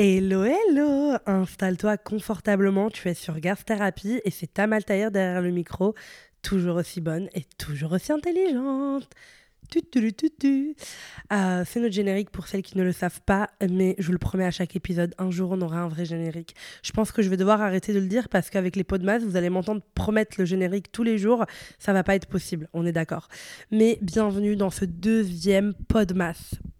Hello, hello Installe-toi confortablement, tu es sur Garth Therapy et c'est Tamal Taïr derrière le micro, toujours aussi bonne et toujours aussi intelligente. Euh, c'est notre générique pour celles qui ne le savent pas, mais je vous le promets à chaque épisode, un jour on aura un vrai générique. Je pense que je vais devoir arrêter de le dire parce qu'avec les pots de masse, vous allez m'entendre promettre le générique tous les jours. Ça va pas être possible, on est d'accord. Mais bienvenue dans ce deuxième.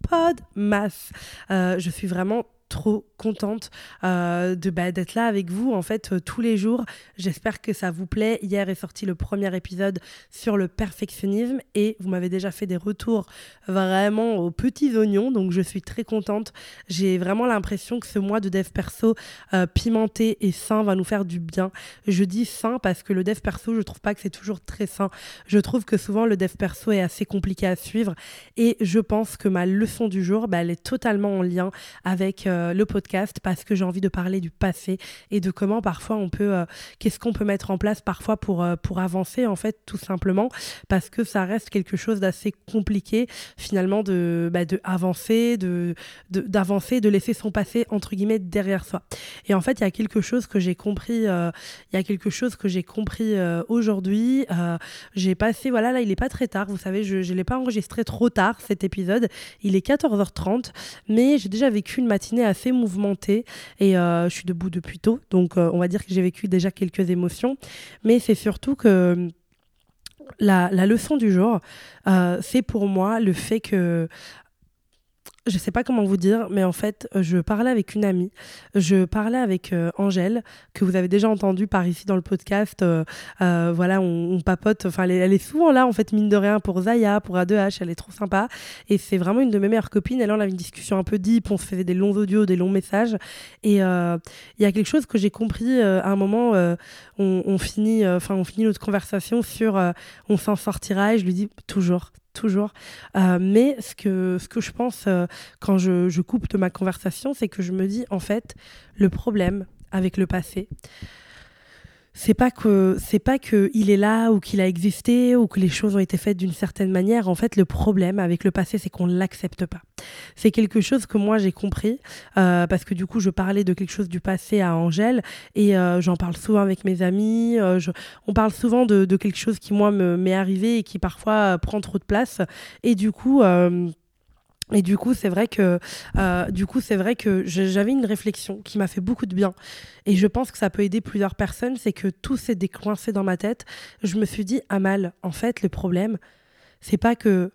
Pod masse. Euh, je suis vraiment trop contente euh, de bah, d'être là avec vous en fait euh, tous les jours. J'espère que ça vous plaît. Hier est sorti le premier épisode sur le perfectionnisme et vous m'avez déjà fait des retours vraiment aux petits oignons, donc je suis très contente. J'ai vraiment l'impression que ce mois de dev perso euh, pimenté et sain va nous faire du bien. Je dis sain parce que le dev perso, je trouve pas que c'est toujours très sain. Je trouve que souvent le dev perso est assez compliqué à suivre et je pense que ma leçon du jour, bah, elle est totalement en lien avec le podcast parce que j'ai envie de parler du passé et de comment parfois on peut, euh, qu'est-ce qu'on peut mettre en place parfois pour, euh, pour avancer en fait tout simplement parce que ça reste quelque chose d'assez compliqué finalement de, bah, de avancer, de, d'avancer, de, laisser son passé entre guillemets derrière soi. Et en fait il y a quelque chose que j'ai compris, il y a quelque chose que j'ai compris aujourd'hui. j'ai passé, voilà là il est pas très tard, vous savez, je ne l'ai pas enregistré trop tard cet épisode, il est 14h30, mais j'ai déjà vécu une matinée assez mouvementée et euh, je suis debout depuis tôt. Donc, euh, on va dire que j'ai vécu déjà quelques émotions. Mais c'est surtout que la, leçon du jour, euh, c'est pour moi le fait que je sais pas comment vous dire, mais en fait, je parlais avec une amie, je parlais avec euh, Angèle, que vous avez déjà entendu par ici dans le podcast. Euh, euh, voilà, on, papote. Enfin, elle, est souvent là, en fait, mine de rien, pour Zaya, pour A2H. Elle est trop sympa. Et c'est vraiment une de mes meilleures copines. Et là, on avait une discussion un peu deep. On se faisait des longs audios, des longs messages. Et il y a quelque chose que j'ai compris à un moment. On, on, finit, enfin, on finit notre conversation sur on s'en sortira. Et je lui dis toujours, toujours. Euh, mais ce que, je pense euh, quand je, je coupe de ma conversation, c'est que je me dis, en fait, le problème avec le passé, c'est pas que c'est pas que il est là ou qu'il a existé ou que les choses ont été faites d'une certaine manière. En fait, le problème avec le passé, c'est qu'on l'accepte pas. C'est quelque chose que moi j'ai compris euh, parce que du coup, je parlais de quelque chose du passé à Angèle et euh, j'en parle souvent avec mes amis. Euh, on parle souvent de, de, quelque chose qui moi m'est arrivé et qui parfois prend trop de place et du coup et du coup, c'est vrai que, euh, du coup, c'est vrai que j'avais une réflexion qui m'a fait beaucoup de bien. Et je pense que ça peut aider plusieurs personnes. C'est que tout s'est décoincé dans ma tête. Je me suis dit, Amal, en fait, le problème, c'est pas que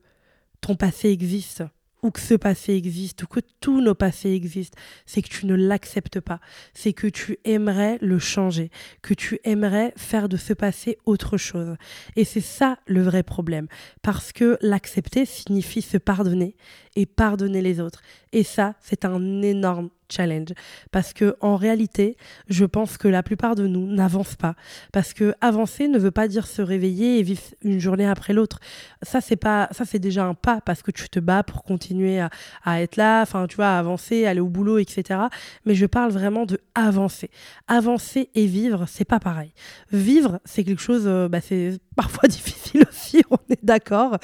ton passé existe ou que ce passé existe, ou que tous nos passés existent, c'est que tu ne l'acceptes pas, c'est que tu aimerais le changer, que tu aimerais faire de ce passé autre chose. Et c'est ça le vrai problème, parce que l'accepter signifie se pardonner et pardonner les autres. Et ça, c'est un énorme challenge parce que en réalité, je pense que la plupart de nous n'avancent pas parce que avancer ne veut pas dire se réveiller et vivre une journée après l'autre. Ça c'est pas ça c'est déjà un pas parce que tu te bats pour continuer à, être là, enfin tu vois, à avancer, aller au boulot, etc. Mais je parle vraiment de avancer. Avancer et vivre, c'est pas pareil. Vivre, c'est quelque chose, euh, bah, c'est parfois difficile aussi, on est d'accord,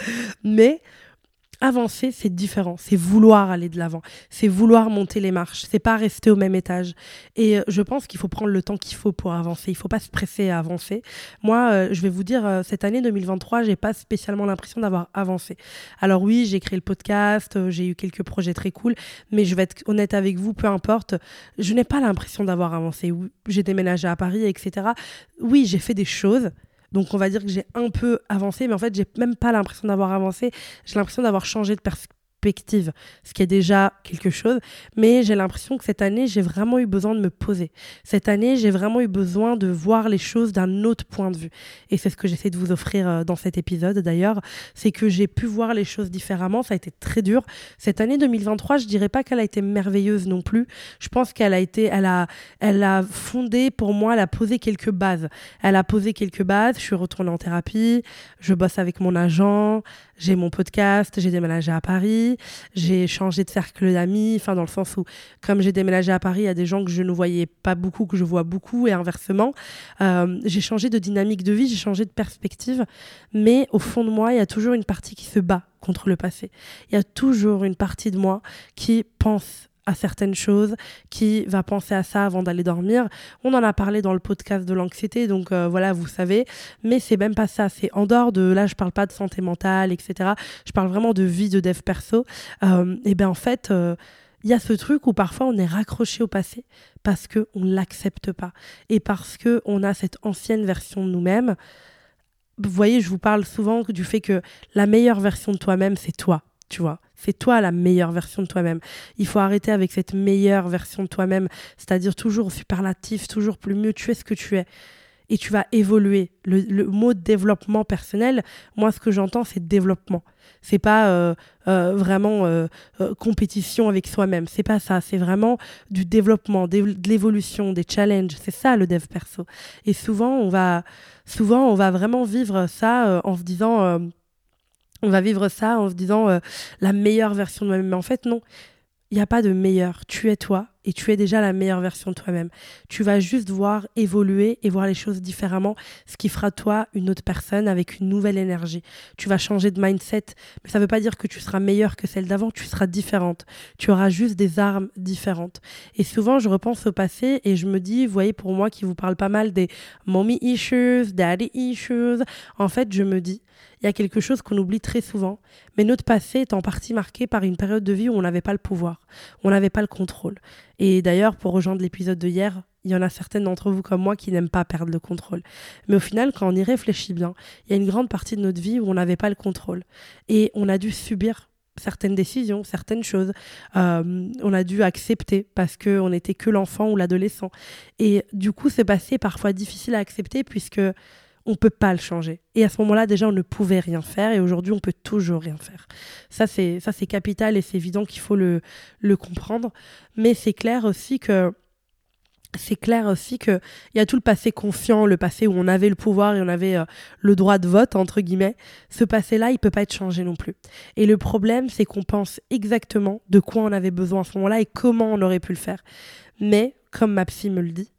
mais avancer, c'est différent. C'est vouloir aller de l'avant. C'est vouloir monter les marches. C'est pas rester au même étage. Et euh, je pense qu'il faut prendre le temps qu'il faut pour avancer. Il faut pas se presser à avancer. Moi, euh, je vais vous dire, euh, cette année 2023, j'ai pas spécialement l'impression d'avoir avancé. Alors oui, j'ai créé le podcast, j'ai eu quelques projets très cool, mais je vais être honnête avec vous, peu importe, je n'ai pas l'impression d'avoir avancé. J'ai déménagé à Paris, etc. Oui, j'ai fait des choses donc on va dire que j'ai un peu avancé, mais en fait, j'ai même pas l'impression d'avoir avancé. J'ai l'impression d'avoir changé de perspective perspective, ce qui est déjà quelque chose. Mais j'ai l'impression que cette année, j'ai vraiment eu besoin de me poser. Cette année, j'ai vraiment eu besoin de voir les choses d'un autre point de vue. Et c'est ce que j'essaie de vous offrir euh, dans cet épisode d'ailleurs, c'est que j'ai pu voir les choses différemment. Ça a été très dur. Cette année 2023, je dirais pas qu'elle a été merveilleuse non plus. Je pense qu'elle a été, elle a, elle a fondé pour moi, elle a posé quelques bases. Elle a posé quelques bases. Je suis retournée en thérapie. Je bosse avec mon agent j'ai mon podcast, j'ai déménagé à Paris, j'ai changé de cercle d'amis, enfin dans le sens où comme j'ai déménagé à Paris, il y a des gens que je ne voyais pas beaucoup, que je vois beaucoup et inversement. Euh, j'ai changé de dynamique de vie, j'ai changé de perspective, mais au fond de moi, il y a toujours une partie qui se bat contre le passé. Il y a toujours une partie de moi qui pense à certaines choses, qui va penser à ça avant d'aller dormir. On en a parlé dans le podcast de l'anxiété, donc euh, voilà, vous savez. Mais c'est même pas ça. C'est en dehors de là, je parle pas de santé mentale, etc. Je parle vraiment de vie de dev perso. Euh, et bien en fait. Euh, il y a ce truc où parfois on est raccroché au passé parce qu'on ne l'accepte pas et parce qu'on a cette ancienne version de nous-mêmes. Vous voyez, je vous parle souvent du fait que la meilleure version de toi-même, c'est toi tu vois. C'est toi la meilleure version de toi-même. Il faut arrêter avec cette meilleure version de toi-même, c'est-à-dire toujours superlatif, toujours plus mieux. Tu es ce que tu es. Et tu vas évoluer. Le, mot développement personnel, moi, ce que j'entends, c'est développement. C'est pas euh, euh, vraiment euh, compétition avec soi-même. C'est pas ça. C'est vraiment du développement, de l'évolution, des challenges. C'est ça le dev perso. Et souvent, on va, souvent, on va vraiment vivre ça en se disant on va vivre ça en se disant euh, la meilleure version de moi-même. Mais en fait, non. Il n'y a pas de meilleur. Tu es toi et tu es déjà la meilleure version de toi-même. Tu vas juste voir évoluer et voir les choses différemment, ce qui fera toi une autre personne avec une nouvelle énergie. Tu vas changer de mindset, mais ça ne veut pas dire que tu seras meilleure que celle d'avant, tu seras différente. Tu auras juste des armes différentes. Et souvent, je repense au passé et je me dis, vous voyez, pour moi qui vous parle pas mal des mommy issues, daddy issues, en fait, je me dis, il y a quelque chose qu'on oublie très souvent, mais notre passé est en partie marqué par une période de vie où on n'avait pas le pouvoir, on n'avait pas le contrôle. Et d'ailleurs, pour rejoindre l'épisode de hier, il y en a certaines d'entre vous comme moi qui n'aiment pas perdre le contrôle. Mais au final, quand on y réfléchit bien, il y a une grande partie de notre vie où on n'avait pas le contrôle. Et on a dû subir certaines décisions, certaines choses. Euh, on a dû accepter parce qu'on n'était que l'enfant ou l'adolescent. Et du coup, c'est passé parfois difficile à accepter puisque on peut pas le changer. Et à ce moment-là, déjà, on ne pouvait rien faire et aujourd'hui, on peut toujours rien faire. Ça, c'est ça, c'est capital et c'est évident qu'il faut le, le comprendre. Mais c'est clair aussi que c'est clair aussi qu'il y a tout le passé confiant, le passé où on avait le pouvoir et on avait euh, le droit de vote, entre guillemets. Ce passé-là, il peut pas être changé non plus. Et le problème, c'est qu'on pense exactement de quoi on avait besoin à ce moment-là et comment on aurait pu le faire. Mais, comme ma psy me le dit,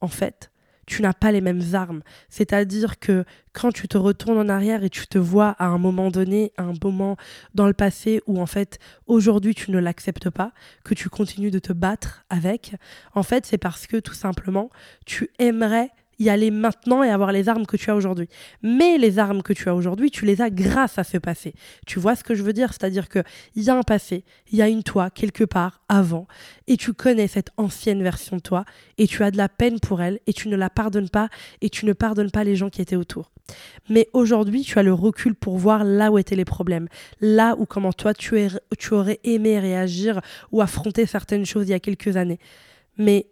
en fait, tu n'as pas les mêmes armes. C'est-à-dire que quand tu te retournes en arrière et tu te vois à un moment donné, à un moment dans le passé où en fait aujourd'hui tu ne l'acceptes pas, que tu continues de te battre avec, en fait c'est parce que tout simplement tu aimerais y aller maintenant et avoir les armes que tu as aujourd'hui. Mais les armes que tu as aujourd'hui, tu les as grâce à ce passé. Tu vois ce que je veux dire? C'est-à-dire qu'il y a un passé, il y a une toi quelque part avant, et tu connais cette ancienne version de toi, et tu as de la peine pour elle, et tu ne la pardonnes pas, et tu ne pardonnes pas les gens qui étaient autour. Mais aujourd'hui, tu as le recul pour voir là où étaient les problèmes, là où comment toi tu, tu aurais aimé réagir ou affronter certaines choses il y a quelques années. Mais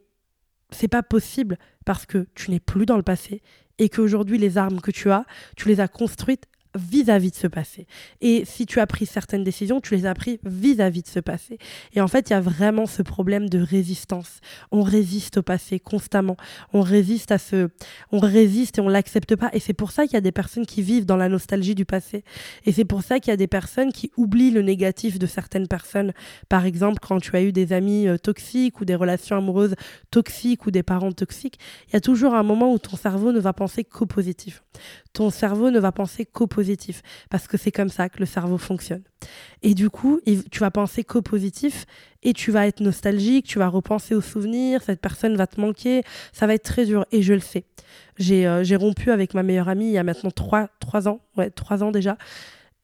c'est pas possible parce que tu n'es plus dans le passé et qu'aujourd'hui les armes que tu as, tu les as construites vis-à-vis de ce passé. Et si tu as pris certaines décisions, tu les as pris vis-à-vis de ce passé. Et en fait, il y a vraiment ce problème de résistance. On résiste au passé constamment. On résiste à ce, on résiste et on l'accepte pas. Et c'est pour ça qu'il y a des personnes qui vivent dans la nostalgie du passé. Et c'est pour ça qu'il y a des personnes qui oublient le négatif de certaines personnes. Par exemple, quand tu as eu des amis euh, toxiques ou des relations amoureuses toxiques ou des parents toxiques, il y a toujours un moment où ton cerveau ne va penser qu'au positif. Ton cerveau ne va penser qu'au positif parce que c'est comme ça que le cerveau fonctionne. Et du coup, tu vas penser qu'au positif et tu vas être nostalgique, tu vas repenser aux souvenirs, cette personne va te manquer, ça va être très dur et je le sais. J'ai euh, rompu avec ma meilleure amie il y a maintenant trois, trois ans, ouais, trois ans déjà.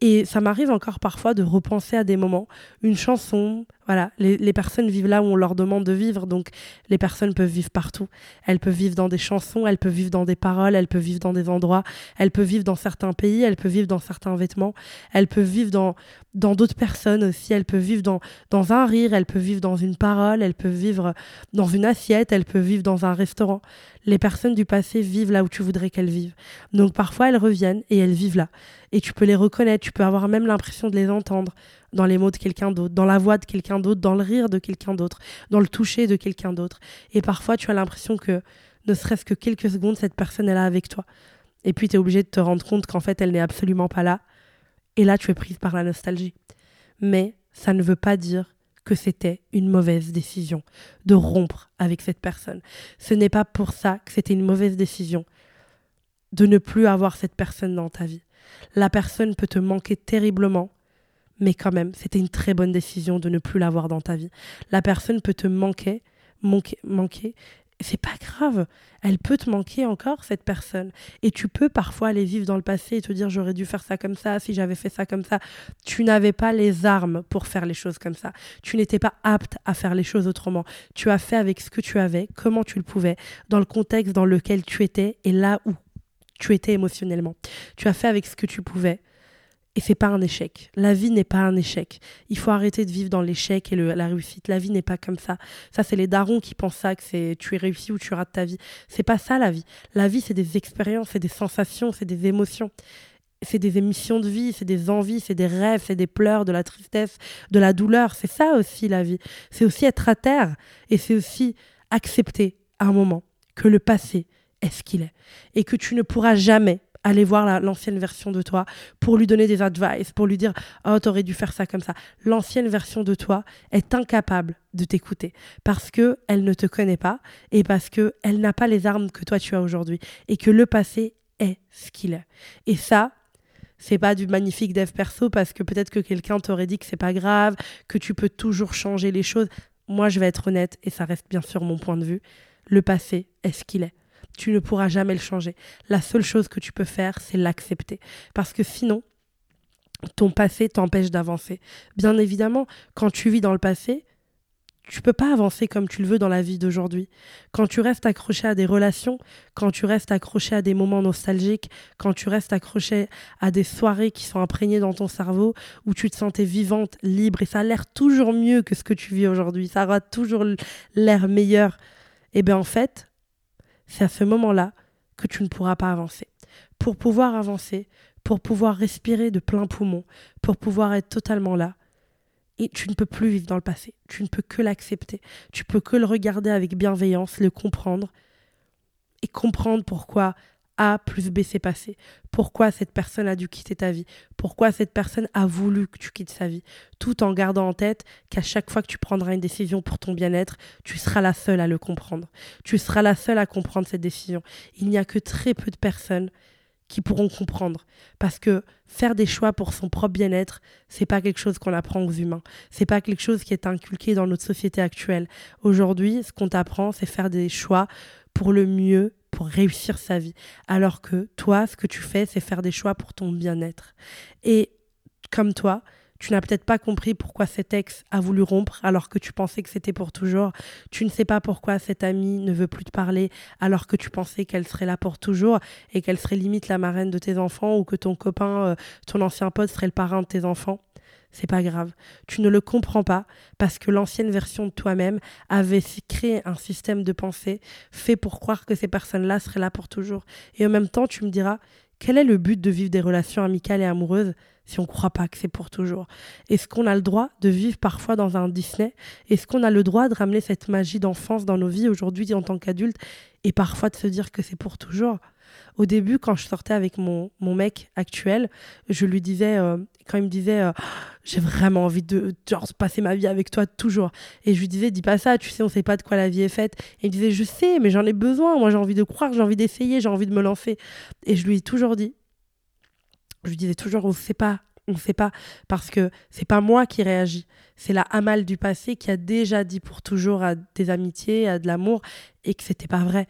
Et ça m'arrive encore parfois de repenser à des moments, une chanson, voilà, les, personnes vivent là où on leur demande de vivre, donc les personnes peuvent vivre partout. Elles peuvent vivre dans des chansons, elles peuvent vivre dans des paroles, elles peuvent vivre dans des endroits, elles peuvent vivre dans certains pays, elles peuvent vivre dans certains vêtements, elles peuvent vivre dans dans d'autres personnes aussi, elles peuvent vivre dans, dans un rire, elles peuvent vivre dans une parole, elles peuvent vivre dans une assiette, elles peuvent vivre dans un restaurant. Les personnes du passé vivent là où tu voudrais qu'elles vivent. Donc parfois elles reviennent et elles vivent là. Et tu peux les reconnaître, tu peux avoir même l'impression de les entendre dans les mots de quelqu'un d'autre, dans la voix de quelqu'un d'autre, dans le rire de quelqu'un d'autre, dans le toucher de quelqu'un d'autre. Et parfois, tu as l'impression que, ne serait-ce que quelques secondes, cette personne est là avec toi. Et puis, tu es obligé de te rendre compte qu'en fait, elle n'est absolument pas là. Et là, tu es prise par la nostalgie. Mais ça ne veut pas dire que c'était une mauvaise décision de rompre avec cette personne. Ce n'est pas pour ça que c'était une mauvaise décision de ne plus avoir cette personne dans ta vie. La personne peut te manquer terriblement, mais quand même, c'était une très bonne décision de ne plus l'avoir dans ta vie. La personne peut te manquer, manquer, manquer. C'est pas grave. Elle peut te manquer encore, cette personne. Et tu peux parfois aller vivre dans le passé et te dire j'aurais dû faire ça comme ça, si j'avais fait ça comme ça. Tu n'avais pas les armes pour faire les choses comme ça. Tu n'étais pas apte à faire les choses autrement. Tu as fait avec ce que tu avais, comment tu le pouvais, dans le contexte dans lequel tu étais et là où tu étais émotionnellement. Tu as fait avec ce que tu pouvais et c'est pas un échec. La vie n'est pas un échec. Il faut arrêter de vivre dans l'échec et la réussite. La vie n'est pas comme ça. Ça, c'est les darons qui pensent ça, que c'est tu es réussi ou tu rates ta vie. C'est pas ça la vie. La vie, c'est des expériences, c'est des sensations, c'est des émotions. C'est des émissions de vie, c'est des envies, c'est des rêves, c'est des pleurs, de la tristesse, de la douleur. C'est ça aussi la vie. C'est aussi être à terre et c'est aussi accepter à un moment que le passé est ce qu'il est et que tu ne pourras jamais aller voir l'ancienne version de toi pour lui donner des advice, pour lui dire Oh, t'aurais dû faire ça comme ça. L'ancienne version de toi est incapable de t'écouter parce que elle ne te connaît pas et parce que elle n'a pas les armes que toi tu as aujourd'hui et que le passé est ce qu'il est. Et ça, c'est pas du magnifique dev perso parce que peut-être que quelqu'un t'aurait dit que c'est pas grave, que tu peux toujours changer les choses. Moi, je vais être honnête et ça reste bien sûr mon point de vue. Le passé est ce qu'il est tu ne pourras jamais le changer. La seule chose que tu peux faire, c'est l'accepter. Parce que sinon, ton passé t'empêche d'avancer. Bien évidemment, quand tu vis dans le passé, tu peux pas avancer comme tu le veux dans la vie d'aujourd'hui. Quand tu restes accroché à des relations, quand tu restes accroché à des moments nostalgiques, quand tu restes accroché à des soirées qui sont imprégnées dans ton cerveau, où tu te sentais vivante, libre, et ça a l'air toujours mieux que ce que tu vis aujourd'hui, ça aura toujours l'air meilleur, et eh bien en fait, c'est à ce moment-là que tu ne pourras pas avancer. Pour pouvoir avancer, pour pouvoir respirer de plein poumon, pour pouvoir être totalement là, et tu ne peux plus vivre dans le passé. Tu ne peux que l'accepter. Tu peux que le regarder avec bienveillance, le comprendre et comprendre pourquoi a plus B s'est passé Pourquoi cette personne a dû quitter ta vie? Pourquoi cette personne a voulu que tu quittes sa vie? Tout en gardant en tête qu'à chaque fois que tu prendras une décision pour ton bien-être, tu seras la seule à le comprendre. Tu seras la seule à comprendre cette décision. Il n'y a que très peu de personnes qui pourront comprendre. Parce que faire des choix pour son propre bien-être, c'est pas quelque chose qu'on apprend aux humains. C'est pas quelque chose qui est inculqué dans notre société actuelle. Aujourd'hui, ce qu'on t'apprend, c'est faire des choix pour le mieux pour réussir sa vie. Alors que toi, ce que tu fais, c'est faire des choix pour ton bien-être. Et comme toi, tu n'as peut-être pas compris pourquoi cet ex a voulu rompre alors que tu pensais que c'était pour toujours. Tu ne sais pas pourquoi cette amie ne veut plus te parler alors que tu pensais qu'elle serait là pour toujours et qu'elle serait limite la marraine de tes enfants ou que ton copain, euh, ton ancien pote serait le parrain de tes enfants c'est pas grave. Tu ne le comprends pas parce que l'ancienne version de toi-même avait créé un système de pensée fait pour croire que ces personnes-là seraient là pour toujours. Et en même temps, tu me diras, quel est le but de vivre des relations amicales et amoureuses si on ne croit pas que c'est pour toujours Est-ce qu'on a le droit de vivre parfois dans un Disney? Est-ce qu'on a le droit de ramener cette magie d'enfance dans nos vies aujourd'hui en tant qu'adulte et parfois de se dire que c'est pour toujours? Au début, quand je sortais avec mon, mon mec actuel, je lui disais, euh, quand il me disait, euh, j'ai vraiment envie de genre, passer ma vie avec toi toujours. Et je lui disais, dis pas ça, tu sais, on sait pas de quoi la vie est faite. Et il me disait, je sais, mais j'en ai besoin. Moi, j'ai envie de croire, j'ai envie d'essayer, j'ai envie de me lancer. Et je lui ai toujours dit, je disais toujours, on sait pas, on ne sait pas, parce que c'est pas moi qui réagis, c'est la Amal du passé qui a déjà dit pour toujours à des amitiés, à de l'amour, et que c'était pas vrai.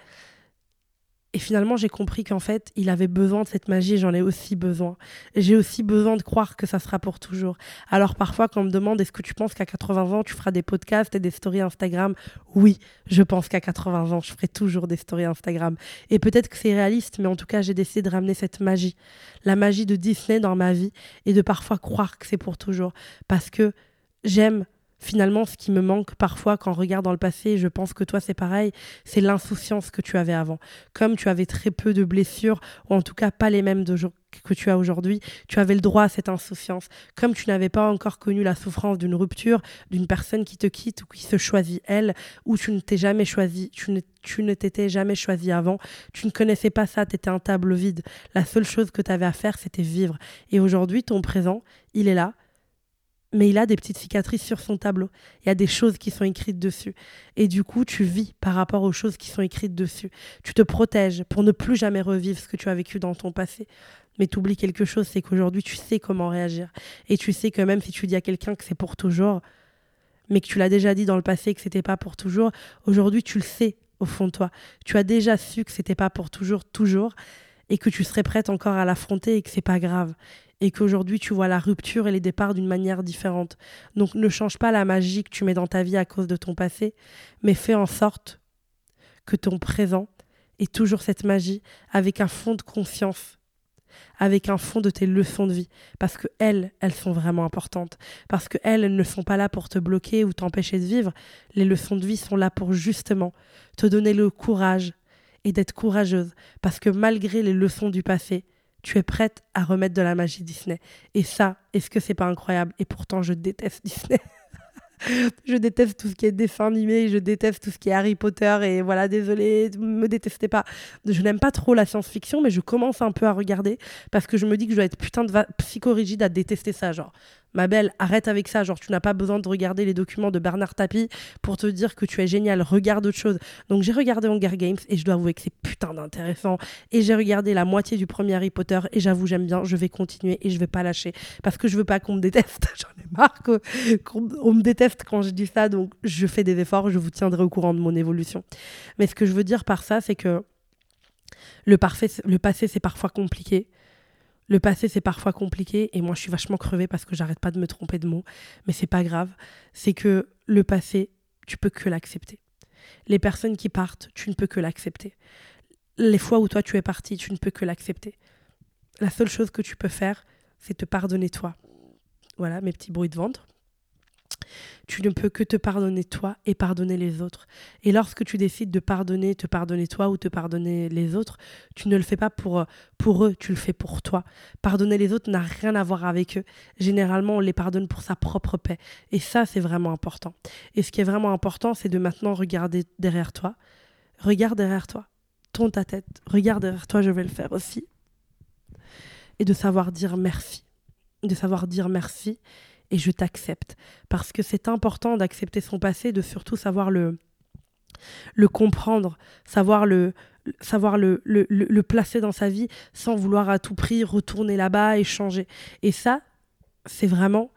Et finalement, j'ai compris qu'en fait, il avait besoin de cette magie, j'en ai aussi besoin. J'ai aussi besoin de croire que ça sera pour toujours. Alors parfois, quand on me demande est-ce que tu penses qu'à 80 ans, tu feras des podcasts et des stories Instagram? Oui, je pense qu'à 80 ans, je ferai toujours des stories Instagram. Et peut-être que c'est réaliste, mais en tout cas, j'ai décidé de ramener cette magie, la magie de Disney dans ma vie et de parfois croire que c'est pour toujours. Parce que j'aime finalement, ce qui me manque parfois quand on regarde dans le passé, je pense que toi c'est pareil, c'est l'insouciance que tu avais avant. Comme tu avais très peu de blessures, ou en tout cas pas les mêmes que tu as aujourd'hui, tu avais le droit à cette insouciance. Comme tu n'avais pas encore connu la souffrance d'une rupture, d'une personne qui te quitte ou qui se choisit elle, ou tu ne t'es jamais choisi, tu ne, t'étais jamais choisi avant, tu ne connaissais pas ça, tu étais un tableau vide. La seule chose que tu avais à faire, c'était vivre. Et aujourd'hui, ton présent, il est là, mais il a des petites cicatrices sur son tableau. Il y a des choses qui sont écrites dessus. Et du coup, tu vis par rapport aux choses qui sont écrites dessus. Tu te protèges pour ne plus jamais revivre ce que tu as vécu dans ton passé. Mais tu oublies quelque chose, c'est qu'aujourd'hui, tu sais comment réagir. Et tu sais que même si tu dis à quelqu'un que c'est pour toujours, mais que tu l'as déjà dit dans le passé que c'était pas pour toujours, aujourd'hui, tu le sais au fond de toi. Tu as déjà su que c'était pas pour toujours, toujours, et que tu serais prête encore à l'affronter et que c'est pas grave. Et qu'aujourd'hui, tu vois la rupture et les départs d'une manière différente. Donc, ne change pas la magie que tu mets dans ta vie à cause de ton passé, mais fais en sorte que ton présent ait toujours cette magie avec un fond de confiance avec un fond de tes leçons de vie. Parce que elles, elles sont vraiment importantes. Parce que elles, elles ne sont pas là pour te bloquer ou t'empêcher de vivre. Les leçons de vie sont là pour justement te donner le courage et d'être courageuse. Parce que malgré les leçons du passé, tu es prête à remettre de la magie Disney. Et ça, est-ce que c'est pas incroyable? Et pourtant, je déteste Disney. je déteste tout ce qui est dessin animé, je déteste tout ce qui est Harry Potter et voilà, désolé, me détestez pas. Je n'aime pas trop la science-fiction, mais je commence un peu à regarder parce que je me dis que je dois être putain de psychorigide à détester ça. Genre, ma belle, arrête avec ça. Genre, tu n'as pas besoin de regarder les documents de Bernard Tapie pour te dire que tu es génial. Regarde autre chose. Donc, j'ai regardé Hunger Games et je dois avouer que c'est putain d'intéressant. Et j'ai regardé la moitié du premier Harry Potter et j'avoue, j'aime bien. Je vais continuer et je vais pas lâcher parce que je veux pas qu'on me déteste. J'en ai marre qu'on me déteste quand je dis ça. Donc, je fais des efforts. Je vous tiendrai au courant de mon évolution. Mais ce que je veux dire par ça, c'est que le, passé, c'est parfois compliqué. Le passé, c'est parfois compliqué et moi, je suis vachement crevée parce que j'arrête pas de me tromper de mots, mais c'est pas grave. C'est que le passé, tu peux que l'accepter. Les personnes qui partent, tu ne peux que l'accepter. Les fois où toi tu es parti, tu ne peux que l'accepter. La seule chose que tu peux faire, c'est te pardonner toi. Voilà mes petits bruits de ventre. Tu ne peux que te pardonner toi et pardonner les autres. Et lorsque tu décides de pardonner, te pardonner toi ou te pardonner les autres, tu ne le fais pas pour, pour eux, tu le fais pour toi. Pardonner les autres n'a rien à voir avec eux. Généralement, on les pardonne pour sa propre paix. Et ça, c'est vraiment important. Et ce qui est vraiment important, c'est de maintenant regarder derrière toi. Regarde derrière toi. Tourne ta tête. Regarde derrière toi, je vais le faire aussi. Et de savoir dire merci. De savoir dire merci et je t'accepte. Parce que c'est important d'accepter son passé, de surtout savoir le, le comprendre, savoir le, savoir le, le, placer dans sa vie sans vouloir à tout prix retourner là-bas et changer. Et ça, c'est vraiment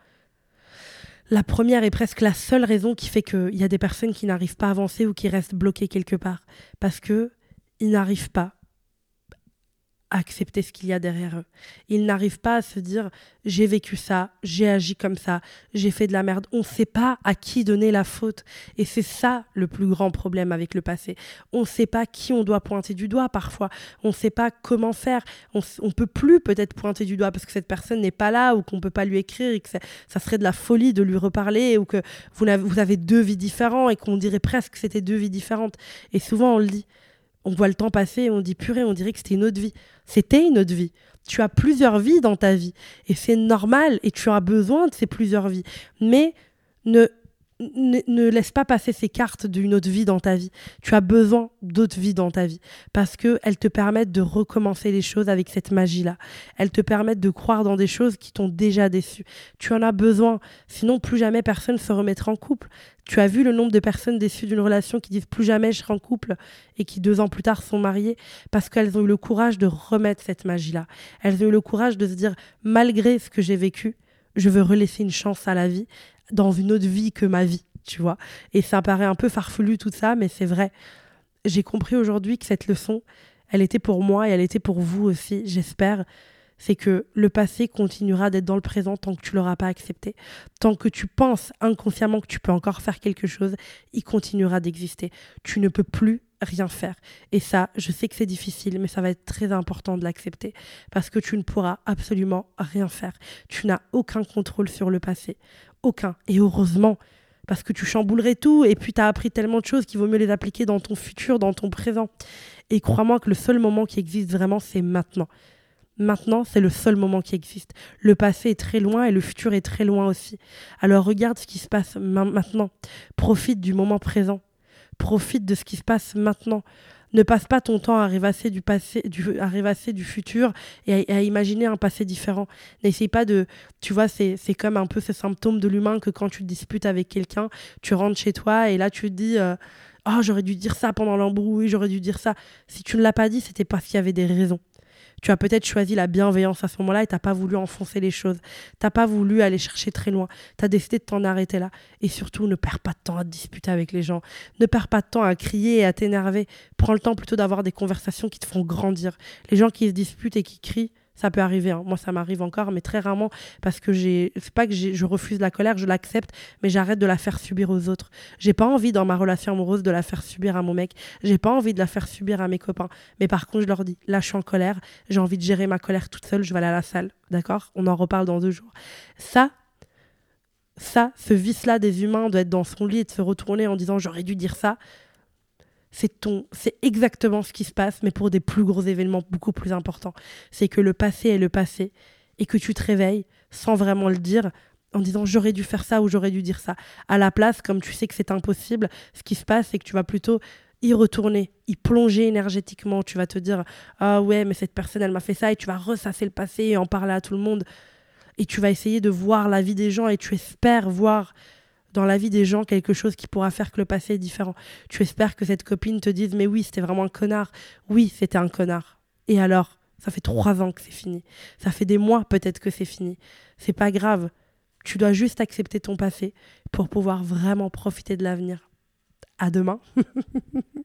la première et presque la seule raison qui fait qu'il y a des personnes qui n'arrivent pas à avancer ou qui restent bloquées quelque part. Parce que ils n'arrivent pas accepter ce qu'il y a derrière eux. Ils n'arrivent pas à se dire j'ai vécu ça, j'ai agi comme ça, j'ai fait de la merde. On ne sait pas à qui donner la faute. Et c'est ça le plus grand problème avec le passé. On ne sait pas qui on doit pointer du doigt parfois. On ne sait pas comment faire. On ne peut plus peut-être pointer du doigt parce que cette personne n'est pas là ou qu'on ne peut pas lui écrire et que ça, serait de la folie de lui reparler ou que vous avez, vous avez deux vies différentes et qu'on dirait presque que c'était deux vies différentes. Et souvent on le dit on voit le temps passer et on dit purée, on dirait que c'était une autre vie. C'était une autre vie. Tu as plusieurs vies dans ta vie et c'est normal et tu as besoin de ces plusieurs vies. Mais ne ne, laisse pas passer ces cartes d'une autre vie dans ta vie. Tu as besoin d'autres vies dans ta vie parce qu'elles te permettent de recommencer les choses avec cette magie-là. Elles te permettent de croire dans des choses qui t'ont déjà déçu. Tu en as besoin, sinon plus jamais personne se remettra en couple. Tu as vu le nombre de personnes déçues d'une relation qui disent plus jamais je serai en couple et qui deux ans plus tard sont mariées parce qu'elles ont eu le courage de remettre cette magie-là. Elles ont eu le courage de se dire malgré ce que j'ai vécu, je veux relaisser une chance à la vie dans une autre vie que ma vie, tu vois. Et ça paraît un peu farfelu tout ça, mais c'est vrai. J'ai compris aujourd'hui que cette leçon, elle était pour moi et elle était pour vous aussi, j'espère. C'est que le passé continuera d'être dans le présent tant que tu l'auras pas accepté. Tant que tu penses inconsciemment que tu peux encore faire quelque chose, il continuera d'exister. Tu ne peux plus rien faire. Et ça, je sais que c'est difficile, mais ça va être très important de l'accepter parce que tu ne pourras absolument rien faire. Tu n'as aucun contrôle sur le passé. Aucun. Et heureusement, parce que tu chamboulerais tout et puis tu as appris tellement de choses qu'il vaut mieux les appliquer dans ton futur, dans ton présent. Et crois-moi que le seul moment qui existe vraiment, c'est maintenant. Maintenant, c'est le seul moment qui existe. Le passé est très loin et le futur est très loin aussi. Alors regarde ce qui se passe maintenant. Profite du moment présent. Profite de ce qui se passe maintenant ne passe pas ton temps à rêvasser du passé, à rêvasser du futur et à, imaginer un passé différent. N'essaye pas de, tu vois, c'est, comme un peu ce symptôme de l'humain que quand tu te disputes avec quelqu'un, tu rentres chez toi et là tu te dis, euh, oh j'aurais dû dire ça pendant l'embrouille, j'aurais dû dire ça. Si tu ne l'as pas dit, c'était parce qu'il y avait des raisons. Tu as peut-être choisi la bienveillance à ce moment-là et t'as pas voulu enfoncer les choses. T'as pas voulu aller chercher très loin. Tu as décidé de t'en arrêter là. Et surtout, ne perds pas de temps à te disputer avec les gens. Ne perds pas de temps à crier et à t'énerver. Prends le temps plutôt d'avoir des conversations qui te font grandir. Les gens qui se disputent et qui crient, ça peut arriver. Hein. Moi, ça m'arrive encore, mais très rarement parce que j'ai. C'est pas que je refuse la colère, je l'accepte, mais j'arrête de la faire subir aux autres. J'ai pas envie dans ma relation amoureuse de la faire subir à mon mec. J'ai pas envie de la faire subir à mes copains. Mais par contre, je leur dis là, je suis en colère. J'ai envie de gérer ma colère toute seule. Je vais aller à la salle. D'accord? On en reparle dans deux jours. Ça, ça, ce vice-là des humains doit être dans son lit et de se retourner en disant j'aurais dû dire ça c'est ton, c'est exactement ce qui se passe, mais pour des plus gros événements beaucoup plus importants. C'est que le passé est le passé et que tu te réveilles sans vraiment le dire en disant j'aurais dû faire ça ou j'aurais dû dire ça. À la place, comme tu sais que c'est impossible, ce qui se passe, c'est que tu vas plutôt y retourner, y plonger énergétiquement. Tu vas te dire ah ouais, mais cette personne, elle m'a fait ça et tu vas ressasser le passé et en parler à tout le monde. Et tu vas essayer de voir la vie des gens et tu espères voir dans la vie des gens quelque chose qui pourra faire que le passé est différent. Tu espères que cette copine te dise mais oui, c'était vraiment un connard. Oui, c'était un connard. Et alors Ça fait trois ans que c'est fini. Ça fait des mois peut-être que c'est fini. C'est pas grave. Tu dois juste accepter ton passé pour pouvoir vraiment profiter de l'avenir. À demain.